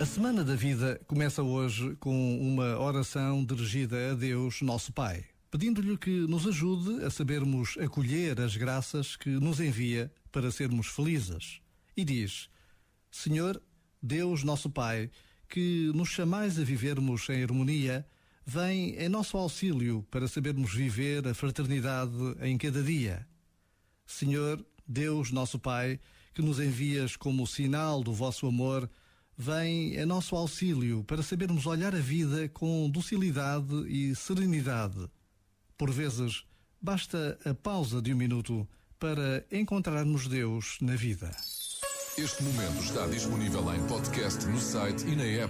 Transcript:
A Semana da Vida começa hoje com uma oração dirigida a Deus, nosso Pai, pedindo-lhe que nos ajude a sabermos acolher as graças que nos envia para sermos felizes. E diz: Senhor, Deus, nosso Pai, que nos chamais a vivermos em harmonia, vem em nosso auxílio para sabermos viver a fraternidade em cada dia. Senhor, Deus, nosso Pai, que nos envias como sinal do vosso amor, vem a nosso auxílio para sabermos olhar a vida com docilidade e serenidade. Por vezes, basta a pausa de um minuto para encontrarmos Deus na vida. Este momento está disponível em podcast no site e na app.